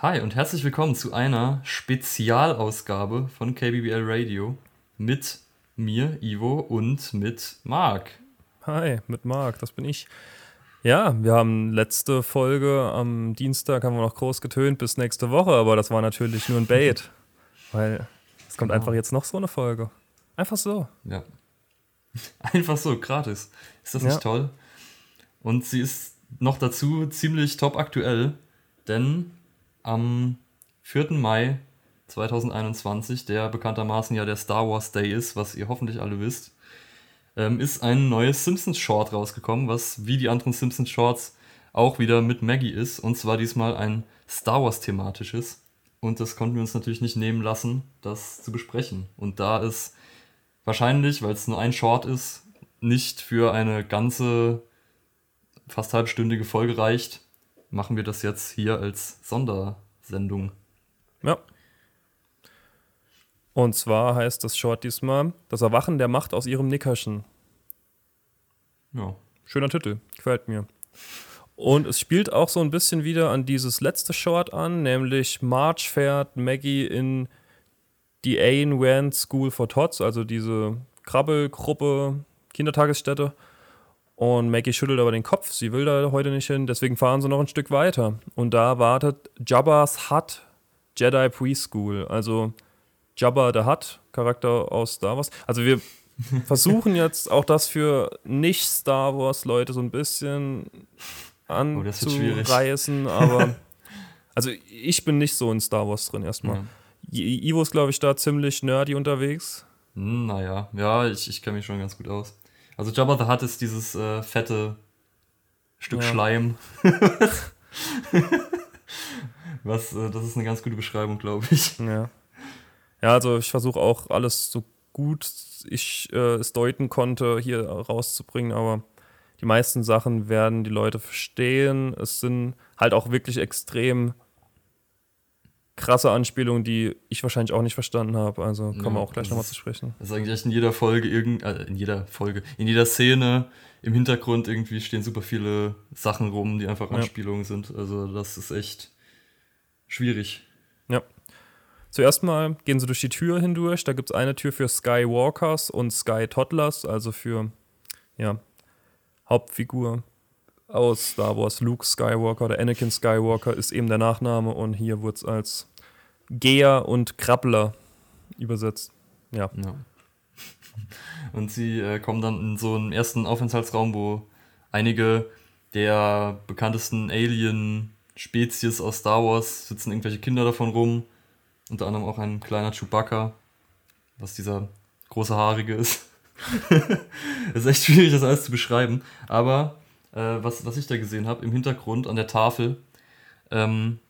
Hi und herzlich willkommen zu einer Spezialausgabe von KBBL Radio mit mir, Ivo, und mit Marc. Hi, mit Marc, das bin ich. Ja, wir haben letzte Folge am Dienstag haben wir noch groß getönt bis nächste Woche, aber das war natürlich nur ein Bait, weil es kommt genau. einfach jetzt noch so eine Folge. Einfach so. Ja. Einfach so, gratis. Ist das nicht ja. toll? Und sie ist noch dazu ziemlich top aktuell, denn am 4. Mai 2021, der bekanntermaßen ja der Star Wars Day ist, was ihr hoffentlich alle wisst, ähm, ist ein neues Simpsons Short rausgekommen, was wie die anderen Simpsons Shorts auch wieder mit Maggie ist. Und zwar diesmal ein Star Wars thematisches. Und das konnten wir uns natürlich nicht nehmen lassen, das zu besprechen. Und da es wahrscheinlich, weil es nur ein Short ist, nicht für eine ganze, fast halbstündige Folge reicht, machen wir das jetzt hier als Sondersendung. Ja. Und zwar heißt das Short diesmal Das Erwachen der Macht aus ihrem Nickerchen. Ja. Schöner Titel, gefällt mir. Und es spielt auch so ein bisschen wieder an dieses letzte Short an, nämlich March fährt Maggie in die Ayn Rand School for Tots, also diese Krabbelgruppe, Kindertagesstätte. Und Maggie schüttelt aber den Kopf, sie will da heute nicht hin, deswegen fahren sie noch ein Stück weiter. Und da wartet Jabba's Hut Jedi Preschool, also Jabba the Hutt, Charakter aus Star Wars. Also wir versuchen jetzt auch das für nicht-Star Wars-Leute so ein bisschen oh, anzureißen, oh, aber also ich bin nicht so in Star Wars drin erstmal. Ja. Ivo ist, glaube ich, da ziemlich nerdy unterwegs. Hm, naja, ja, ich, ich kenne mich schon ganz gut aus. Also Jabba the Hutt ist dieses äh, fette Stück ja. Schleim. Was, äh, das ist eine ganz gute Beschreibung, glaube ich. Ja. Ja, also ich versuche auch alles so gut ich äh, es deuten konnte, hier rauszubringen, aber die meisten Sachen werden die Leute verstehen. Es sind halt auch wirklich extrem krasse Anspielungen, die ich wahrscheinlich auch nicht verstanden habe. Also kommen ja, wir auch gleich nochmal zu sprechen. Das ist eigentlich echt in jeder Folge, irgend, äh, in jeder Folge, in jeder Szene im Hintergrund irgendwie stehen super viele Sachen rum, die einfach Anspielungen ja. sind. Also das ist echt schwierig. Ja. Zuerst mal gehen sie durch die Tür hindurch. Da gibt es eine Tür für Skywalkers und Sky Toddlers, also für ja, Hauptfigur aus Star Wars, Luke Skywalker oder Anakin Skywalker ist eben der Nachname und hier wird es als Geher und Krabbler übersetzt. Ja. ja. Und sie äh, kommen dann in so einen ersten Aufenthaltsraum, wo einige der bekanntesten Alien-Spezies aus Star Wars sitzen, irgendwelche Kinder davon rum. Unter anderem auch ein kleiner Chewbacca, was dieser große Haarige ist. Ist echt schwierig, das alles zu beschreiben. Aber äh, was, was ich da gesehen habe, im Hintergrund an der Tafel ähm,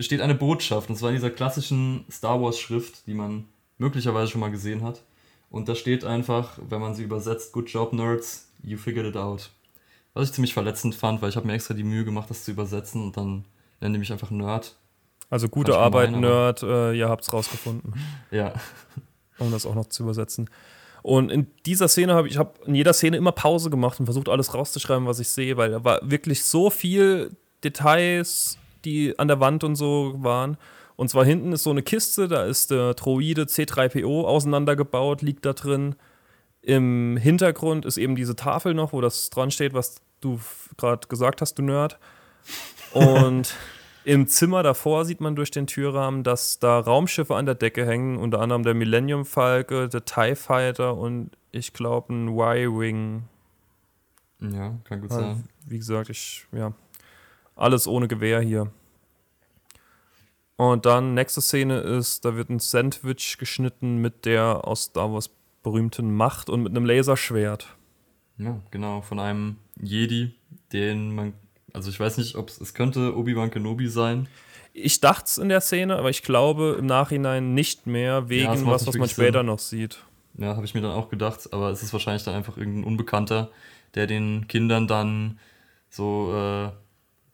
steht eine Botschaft. Und zwar in dieser klassischen Star Wars-Schrift, die man möglicherweise schon mal gesehen hat. Und da steht einfach, wenn man sie übersetzt, Good job, Nerds, you figured it out. Was ich ziemlich verletzend fand, weil ich habe mir extra die Mühe gemacht, das zu übersetzen und dann nennen die mich einfach Nerd. Also gute Arbeit, gemein, Nerd, äh, ihr habt's rausgefunden. ja. Um das auch noch zu übersetzen. Und in dieser Szene habe ich, habe in jeder Szene immer Pause gemacht und versucht, alles rauszuschreiben, was ich sehe, weil da war wirklich so viel Details, die an der Wand und so waren. Und zwar hinten ist so eine Kiste, da ist der Droide C3PO auseinandergebaut, liegt da drin. Im Hintergrund ist eben diese Tafel noch, wo das dran steht, was du gerade gesagt hast, du Nerd. Und Im Zimmer davor sieht man durch den Türrahmen, dass da Raumschiffe an der Decke hängen, unter anderem der Millennium Falke, der TIE Fighter und ich glaube ein Y-Wing. Ja, kann gut also, sein. Wie gesagt, ich, ja, alles ohne Gewehr hier. Und dann, nächste Szene ist, da wird ein Sandwich geschnitten mit der aus Star Wars berühmten Macht und mit einem Laserschwert. Ja, genau, von einem Jedi, den man also ich weiß nicht, ob es könnte Obi-Wan Kenobi sein. Ich dachte es in der Szene, aber ich glaube im Nachhinein nicht mehr, wegen ja, was, was man später Sinn. noch sieht. Ja, habe ich mir dann auch gedacht, aber es ist wahrscheinlich dann einfach irgendein Unbekannter, der den Kindern dann so äh,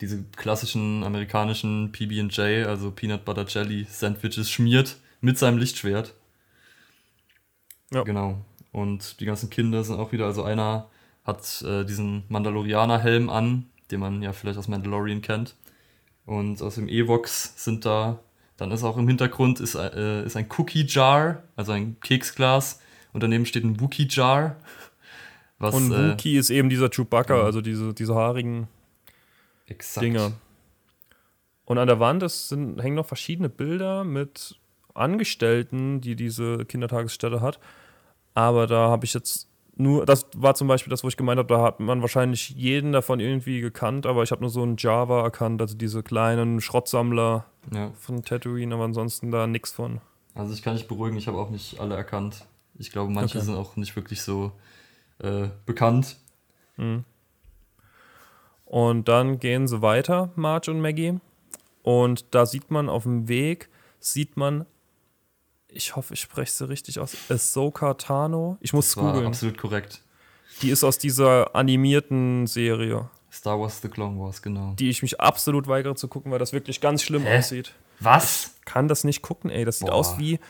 diese klassischen amerikanischen PB&J, also Peanut Butter Jelly Sandwiches schmiert mit seinem Lichtschwert. Ja. Genau. Und die ganzen Kinder sind auch wieder, also einer hat äh, diesen Mandalorianer-Helm an, den man ja vielleicht aus Mandalorian kennt. Und aus dem Evox sind da, dann ist auch im Hintergrund ist, äh, ist ein Cookie Jar, also ein Keksglas. Und daneben steht ein Wookie Jar. Was, und äh, Wookie äh, ist eben dieser Chewbacca, ja. also diese, diese haarigen Exakt. Dinger. Und an der Wand ist, sind, hängen noch verschiedene Bilder mit Angestellten, die diese Kindertagesstätte hat. Aber da habe ich jetzt nur, das war zum Beispiel das, wo ich gemeint habe, da hat man wahrscheinlich jeden davon irgendwie gekannt, aber ich habe nur so einen Java erkannt, also diese kleinen Schrottsammler ja. von Tatooine, aber ansonsten da nichts von. Also ich kann dich beruhigen, ich habe auch nicht alle erkannt. Ich glaube, manche okay. sind auch nicht wirklich so äh, bekannt. Mhm. Und dann gehen sie weiter, Marge und Maggie. Und da sieht man auf dem Weg, sieht man ich hoffe, ich spreche sie richtig aus. Ahsoka Tano. Ich muss googeln. Absolut korrekt. Die ist aus dieser animierten Serie. Star Wars The Clone Wars, genau. Die ich mich absolut weigere zu gucken, weil das wirklich ganz schlimm Hä? aussieht. Was? Ich kann das nicht gucken, ey. Das sieht Boah. aus wie,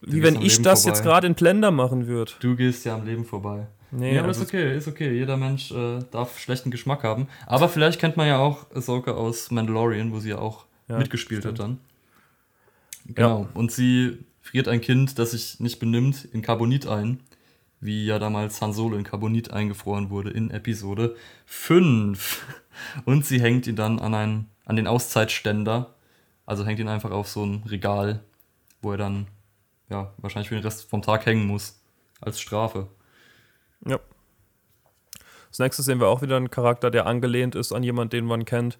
wie wenn ich das vorbei. jetzt gerade in Blender machen würde. Du gehst ja am Leben vorbei. Nee, ja, aber ist okay, ist okay. Jeder Mensch äh, darf schlechten Geschmack haben. Aber vielleicht kennt man ja auch Ahsoka aus Mandalorian, wo sie ja auch ja, mitgespielt stimmt. hat dann. Genau. Ja. Und sie friert ein Kind, das sich nicht benimmt, in Carbonit ein. Wie ja damals Han Solo in Carbonit eingefroren wurde in Episode 5. Und sie hängt ihn dann an, einen, an den Auszeitständer. Also hängt ihn einfach auf so ein Regal, wo er dann ja, wahrscheinlich für den Rest vom Tag hängen muss. Als Strafe. Ja. Als nächstes sehen wir auch wieder einen Charakter, der angelehnt ist an jemanden, den man kennt.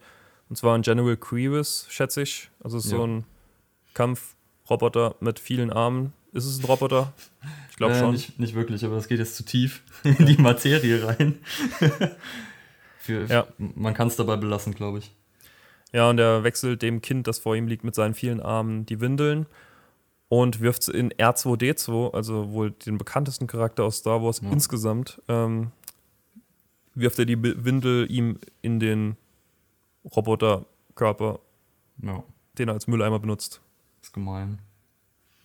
Und zwar ein General Grievous, schätze ich. Also ja. so ein Kampfroboter mit vielen Armen. Ist es ein Roboter? Ich glaube äh, schon. Nicht, nicht, wirklich, aber das geht jetzt zu tief in die Materie rein. Für, ja. Man kann es dabei belassen, glaube ich. Ja, und er wechselt dem Kind, das vor ihm liegt, mit seinen vielen Armen die Windeln und wirft sie in R2D2, also wohl den bekanntesten Charakter aus Star Wars ja. insgesamt, ähm, wirft er die Windel ihm in den Roboterkörper, ja. den er als Mülleimer benutzt. Das ist gemein.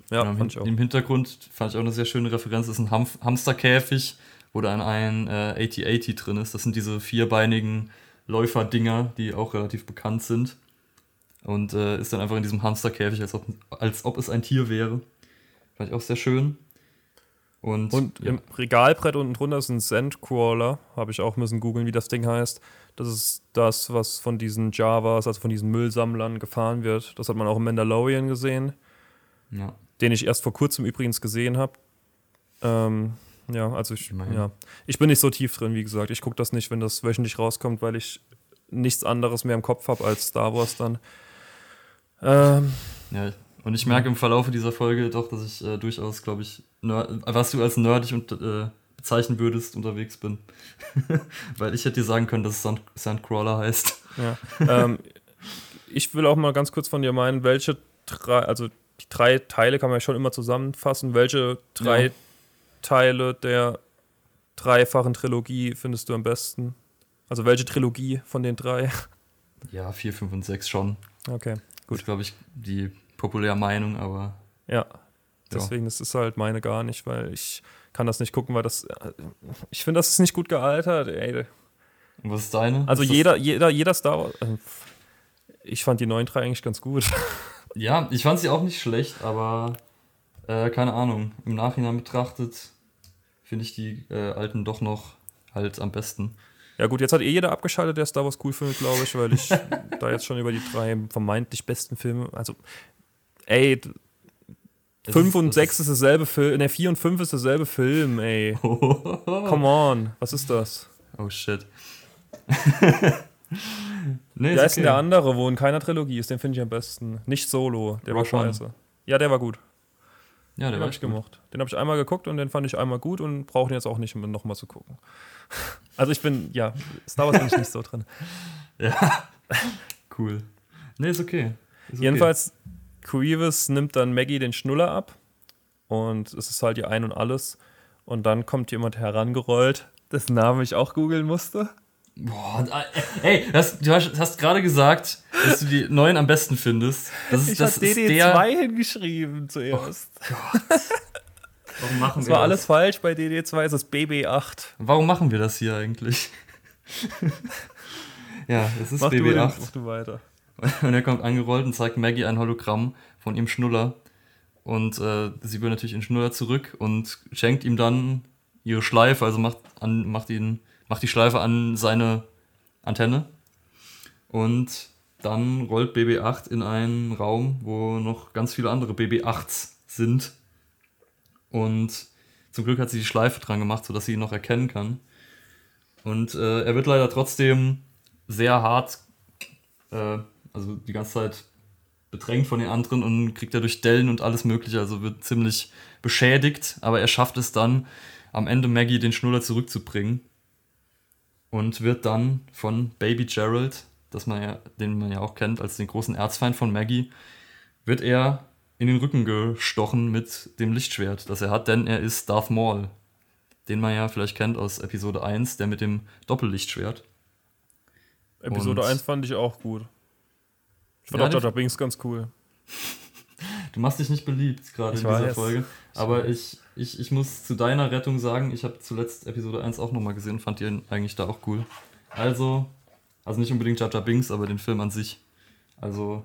Ja, ja fand ich auch. Im Hintergrund fand ich auch eine sehr schöne Referenz. Das ist ein Ham Hamsterkäfig, wo dann ein äh, AT-80 drin ist. Das sind diese vierbeinigen Läuferdinger, die auch relativ bekannt sind. Und äh, ist dann einfach in diesem Hamsterkäfig, als ob, als ob es ein Tier wäre. Fand ich auch sehr schön. Und, und ja. im Regalbrett unten drunter ist ein Sandcrawler. Habe ich auch müssen googeln, wie das Ding heißt. Das ist das, was von diesen Javas, also von diesen Müllsammlern gefahren wird. Das hat man auch im Mandalorian gesehen. Ja. Den ich erst vor kurzem übrigens gesehen habe. Ähm, ja, also ich, ja. ich bin nicht so tief drin, wie gesagt. Ich gucke das nicht, wenn das wöchentlich rauskommt, weil ich nichts anderes mehr im Kopf habe als Star Wars dann. Ähm, ja, und ich merke im Verlauf dieser Folge doch, dass ich äh, durchaus, glaube ich, was du als nerdig und äh, bezeichnen würdest, unterwegs bin. Weil ich hätte dir sagen können, dass es Sand Sandcrawler heißt. Ja. ähm, ich will auch mal ganz kurz von dir meinen, welche drei, also die drei Teile kann man ja schon immer zusammenfassen. Welche drei ja. Teile der dreifachen Trilogie findest du am besten? Also welche Trilogie von den drei? Ja, 4, 5 und 6 schon. Okay, gut. Das glaube ich, die populäre Meinung, aber. Ja, deswegen ja. ist es halt meine gar nicht, weil ich kann das nicht gucken, weil das. Äh, ich finde, das ist nicht gut gealtert, ey. Und was ist deine? Also ist jeder, jeder, jeder Star Wars. Äh, ich fand die neuen drei eigentlich ganz gut. Ja, ich fand sie auch nicht schlecht, aber äh, keine Ahnung. Im Nachhinein betrachtet finde ich die äh, alten doch noch halt am besten. Ja, gut, jetzt hat eh jeder abgeschaltet, der Star Wars cool findet, glaube ich, weil ich da jetzt schon über die drei vermeintlich besten Filme. Also, ey, 5 und 6 ist dasselbe Film. Ne, 4 und 5 ist dasselbe Film, ey. Come on, was ist das? Oh shit. nee, Wer ist okay. denn der andere, wo in keiner Trilogie ist? Den finde ich am besten. Nicht Solo, der Rock war scheiße. One. Ja, der war gut. Ja, der den habe ich gemocht. Den habe ich einmal geguckt und den fand ich einmal gut und brauche den jetzt auch nicht, um nochmal zu gucken. Also ich bin, ja, Star Wars bin ich nicht so drin. Ja, cool. Nee, ist okay. Ist Jedenfalls, okay. Grievous nimmt dann Maggie den Schnuller ab und es ist halt ihr Ein und Alles. Und dann kommt jemand herangerollt, dessen Namen ich auch googeln musste. Boah, ey, das, du hast, hast gerade gesagt, dass du die neuen am besten findest. Das ist, ich das habe DD2 hingeschrieben zuerst. Oh Gott. Warum machen das wir war das? alles falsch bei DD2, ist das BB8. Warum machen wir das hier eigentlich? Ja, es ist mach BB8. Du, mach du weiter. Und er kommt angerollt und zeigt Maggie ein Hologramm von ihrem Schnuller. Und äh, sie will natürlich in Schnuller zurück und schenkt ihm dann ihre Schleife, also macht, an, macht, ihn, macht die Schleife an seine Antenne. Und dann rollt BB8 in einen Raum, wo noch ganz viele andere BB8s sind. Und zum Glück hat sie die Schleife dran gemacht, sodass sie ihn noch erkennen kann. Und äh, er wird leider trotzdem sehr hart, äh, also die ganze Zeit bedrängt von den anderen und kriegt dadurch Dellen und alles Mögliche, also wird ziemlich beschädigt, aber er schafft es dann, am Ende Maggie den Schnuller zurückzubringen und wird dann von Baby Gerald das man ja, den man ja auch kennt als den großen Erzfeind von Maggie, wird er in den Rücken gestochen mit dem Lichtschwert, das er hat, denn er ist Darth Maul, den man ja vielleicht kennt aus Episode 1, der mit dem Doppellichtschwert. Episode Und 1 fand ich auch gut. Ich fand ja, auch Jar Binks ganz cool. Du machst dich nicht beliebt gerade in dieser weiß. Folge. Aber ich, ich, ich muss zu deiner Rettung sagen, ich habe zuletzt Episode 1 auch nochmal gesehen, fand ihr eigentlich da auch cool. Also, also nicht unbedingt Jar Binks, aber den Film an sich. Also,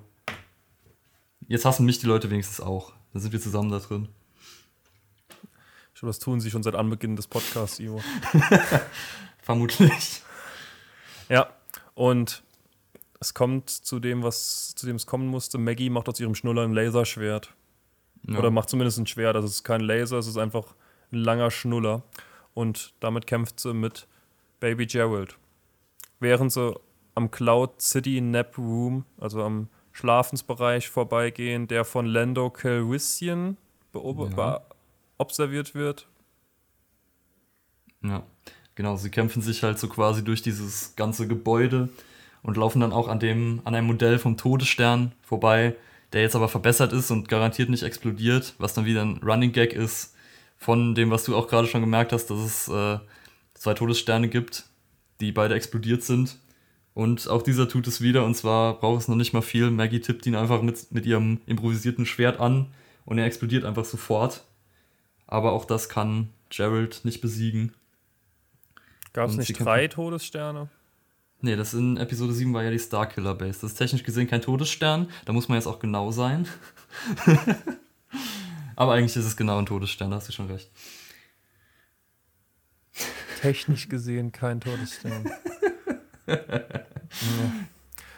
jetzt hassen mich die Leute wenigstens auch. Dann sind wir zusammen da drin. Schon das tun sie schon seit Anbeginn des Podcasts, Ivo. Vermutlich. Ja, und es kommt zu dem, was zu dem es kommen musste. Maggie macht aus ihrem Schnuller ein Laserschwert. Ja. Oder macht zumindest ein Schwert. Also es ist kein Laser, es ist einfach ein langer Schnuller. Und damit kämpft sie mit Baby Gerald. Während sie am Cloud City Nap Room, also am Schlafensbereich vorbeigehen, der von Lando Calrissian ja. observiert wird. Ja, genau. Sie kämpfen sich halt so quasi durch dieses ganze Gebäude und laufen dann auch an, dem, an einem Modell vom Todesstern vorbei, der jetzt aber verbessert ist und garantiert nicht explodiert, was dann wieder ein Running Gag ist von dem, was du auch gerade schon gemerkt hast, dass es äh, zwei Todessterne gibt, die beide explodiert sind und auch dieser tut es wieder, und zwar braucht es noch nicht mal viel. Maggie tippt ihn einfach mit, mit ihrem improvisierten Schwert an und er explodiert einfach sofort. Aber auch das kann Gerald nicht besiegen. Gab es nicht drei Todessterne? Nee, das in Episode 7 war ja die Starkiller Base. Das ist technisch gesehen kein Todesstern, da muss man jetzt auch genau sein. Aber eigentlich ist es genau ein Todesstern, da hast du schon recht. Technisch gesehen kein Todesstern.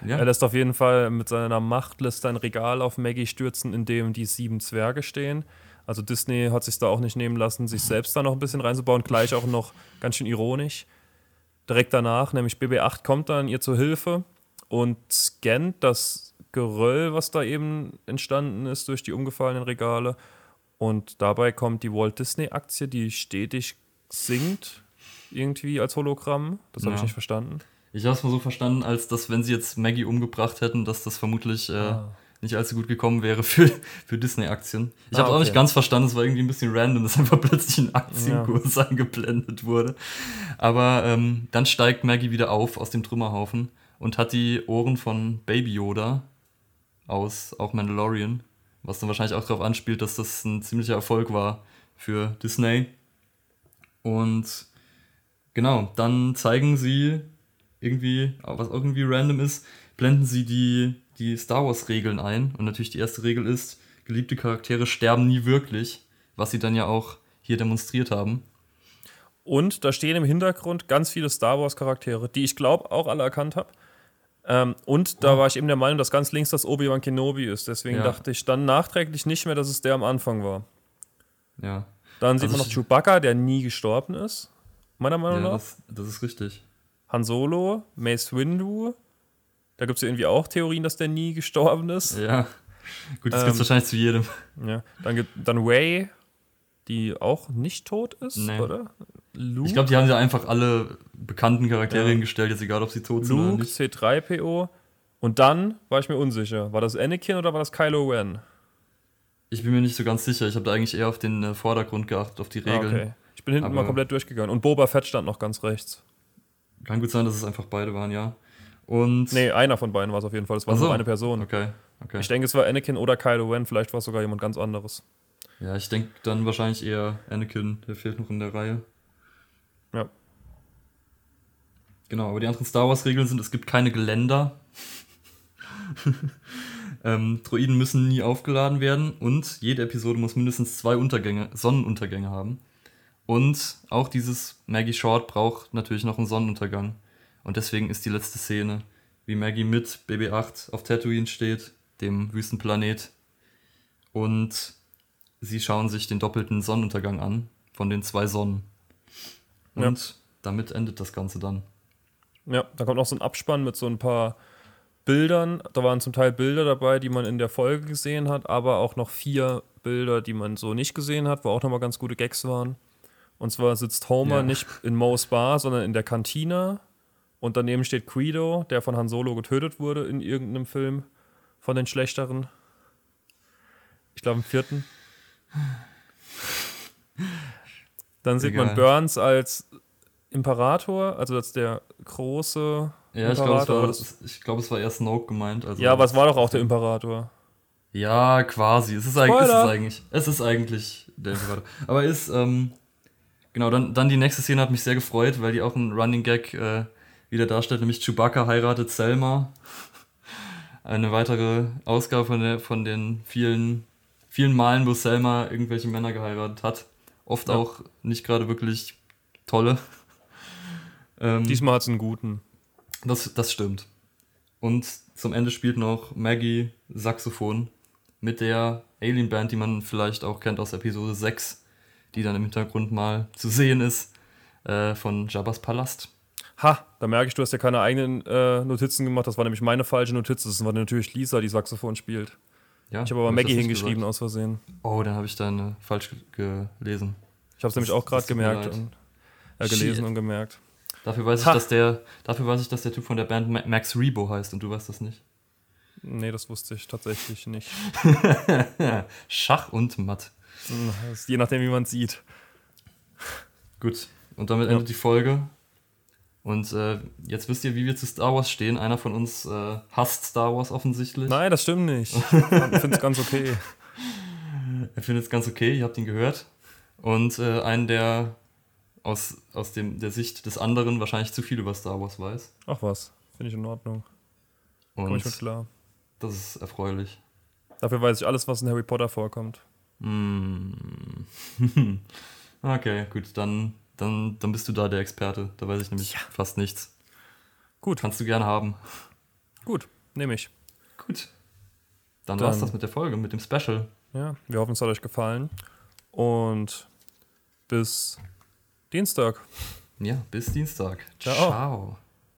ja. Er lässt auf jeden Fall mit seiner Macht lässt ein Regal auf Maggie stürzen, in dem die sieben Zwerge stehen. Also Disney hat sich da auch nicht nehmen lassen, sich selbst da noch ein bisschen reinzubauen, gleich auch noch ganz schön ironisch. Direkt danach, nämlich BB8 kommt dann ihr zur Hilfe und scannt das Geröll, was da eben entstanden ist durch die umgefallenen Regale. Und dabei kommt die Walt Disney-Aktie, die stetig sinkt, irgendwie als Hologramm. Das habe ja. ich nicht verstanden. Ich habe es mal so verstanden, als dass, wenn sie jetzt Maggie umgebracht hätten, dass das vermutlich äh, ah. Nicht allzu gut gekommen wäre für, für Disney-Aktien. Ich ah, habe okay. auch nicht ganz verstanden, es war irgendwie ein bisschen random, dass einfach plötzlich ein Aktienkurs ja. eingeblendet wurde. Aber ähm, dann steigt Maggie wieder auf aus dem Trümmerhaufen und hat die Ohren von Baby Yoda aus auch Mandalorian, was dann wahrscheinlich auch darauf anspielt, dass das ein ziemlicher Erfolg war für Disney. Und genau, dann zeigen sie irgendwie, was irgendwie random ist, blenden sie die, die Star Wars-Regeln ein. Und natürlich die erste Regel ist, geliebte Charaktere sterben nie wirklich, was sie dann ja auch hier demonstriert haben. Und da stehen im Hintergrund ganz viele Star Wars-Charaktere, die ich glaube auch alle erkannt habe. Ähm, und da war ich eben der Meinung, dass ganz links das Obi-Wan Kenobi ist. Deswegen ja. dachte ich dann nachträglich nicht mehr, dass es der am Anfang war. Ja. Dann sieht also man noch Chewbacca, der nie gestorben ist. Meiner Meinung ja, nach. Das, das ist richtig. Han Solo, Mace Windu. Da gibt es ja irgendwie auch Theorien, dass der nie gestorben ist. Ja. Gut, das ähm, gibt es wahrscheinlich zu jedem. Ja. Dann gibt dann Ray, die auch nicht tot ist, nee. oder? Luke? Ich glaube, die haben ja einfach alle bekannten Charaktere ja. hingestellt, jetzt egal, ob sie tot Luke, sind oder nicht. C3PO. Und dann war ich mir unsicher. War das Anakin oder war das Kylo Ren? Ich bin mir nicht so ganz sicher. Ich habe da eigentlich eher auf den äh, Vordergrund geachtet, auf die ah, Regeln. Okay. Ich bin hinten Aber mal komplett durchgegangen. Und Boba Fett stand noch ganz rechts. Kann gut sein, dass es einfach beide waren, ja. Und nee, einer von beiden war es auf jeden Fall. Es war so. nur eine Person. Okay, okay. Ich denke, es war Anakin oder Kylo Ren. Vielleicht war es sogar jemand ganz anderes. Ja, ich denke dann wahrscheinlich eher Anakin. Der fehlt noch in der Reihe. Ja. Genau, aber die anderen Star Wars-Regeln sind, es gibt keine Geländer. ähm, Droiden müssen nie aufgeladen werden und jede Episode muss mindestens zwei Untergänge, Sonnenuntergänge haben. Und auch dieses Maggie Short braucht natürlich noch einen Sonnenuntergang. Und deswegen ist die letzte Szene, wie Maggie mit BB-8 auf Tatooine steht, dem Wüstenplanet. Und sie schauen sich den doppelten Sonnenuntergang an von den zwei Sonnen. Und ja. damit endet das Ganze dann. Ja, da kommt noch so ein Abspann mit so ein paar Bildern. Da waren zum Teil Bilder dabei, die man in der Folge gesehen hat, aber auch noch vier Bilder, die man so nicht gesehen hat, wo auch nochmal ganz gute Gags waren. Und zwar sitzt Homer ja. nicht in Moe's Bar, sondern in der Cantina. Und daneben steht Guido, der von Han Solo getötet wurde in irgendeinem Film von den schlechteren. Ich glaube im vierten. Dann sieht Egal. man Burns als Imperator, also als der große ja, Imperator. ich glaube, es, glaub, es, war eher Snoke gemeint. Also ja, aber es war doch auch der Imperator. Ja, quasi. Es ist, eigentlich, es ist eigentlich, es ist eigentlich der Imperator. Aber ist, ähm, genau, dann, dann die nächste Szene hat mich sehr gefreut, weil die auch einen Running Gag äh, wieder darstellt, nämlich Chewbacca heiratet Selma. Eine weitere Ausgabe von, der, von den vielen, vielen Malen, wo Selma irgendwelche Männer geheiratet hat. Oft ja. auch nicht gerade wirklich tolle. Ähm, Diesmal hat es einen guten. Das, das stimmt. Und zum Ende spielt noch Maggie Saxophon mit der Alien Band, die man vielleicht auch kennt aus Episode 6, die dann im Hintergrund mal zu sehen ist, äh, von Jabba's Palast. Ha, da merke ich, du hast ja keine eigenen äh, Notizen gemacht. Das war nämlich meine falsche Notiz. Das war natürlich Lisa, die Saxophon spielt. Ja, ich habe aber Maggie hingeschrieben gesagt. aus Versehen. Oh, dann habe ich deine falsch gelesen. Ich habe es nämlich auch gerade gemerkt und äh, gelesen Shit. und gemerkt. Dafür weiß, ich, dass der, dafür weiß ich, dass der Typ von der Band Max Rebo heißt und du weißt das nicht. Nee, das wusste ich tatsächlich nicht. Schach und Matt. Je nachdem, wie man es sieht. Gut, und damit endet ja. die Folge. Und äh, jetzt wisst ihr, wie wir zu Star Wars stehen. Einer von uns äh, hasst Star Wars offensichtlich. Nein, das stimmt nicht. ich finde es ganz okay. Er findet es ganz okay, ihr habt ihn gehört. Und äh, einen, der aus, aus dem, der Sicht des anderen wahrscheinlich zu viel über Star Wars weiß. Ach was, finde ich in Ordnung. Und Komm ich mit klar. Das ist erfreulich. Dafür weiß ich alles, was in Harry Potter vorkommt. Mm. okay, gut, dann, dann, dann bist du da der Experte. Da weiß ich nämlich ja. fast nichts. Gut. Kannst du gerne haben. Gut, nehme ich. Gut. Dann, dann war es das mit der Folge, mit dem Special. Ja, wir hoffen, es hat euch gefallen. Und bis Dienstag. Ja, bis Dienstag. Ciao. Ciao.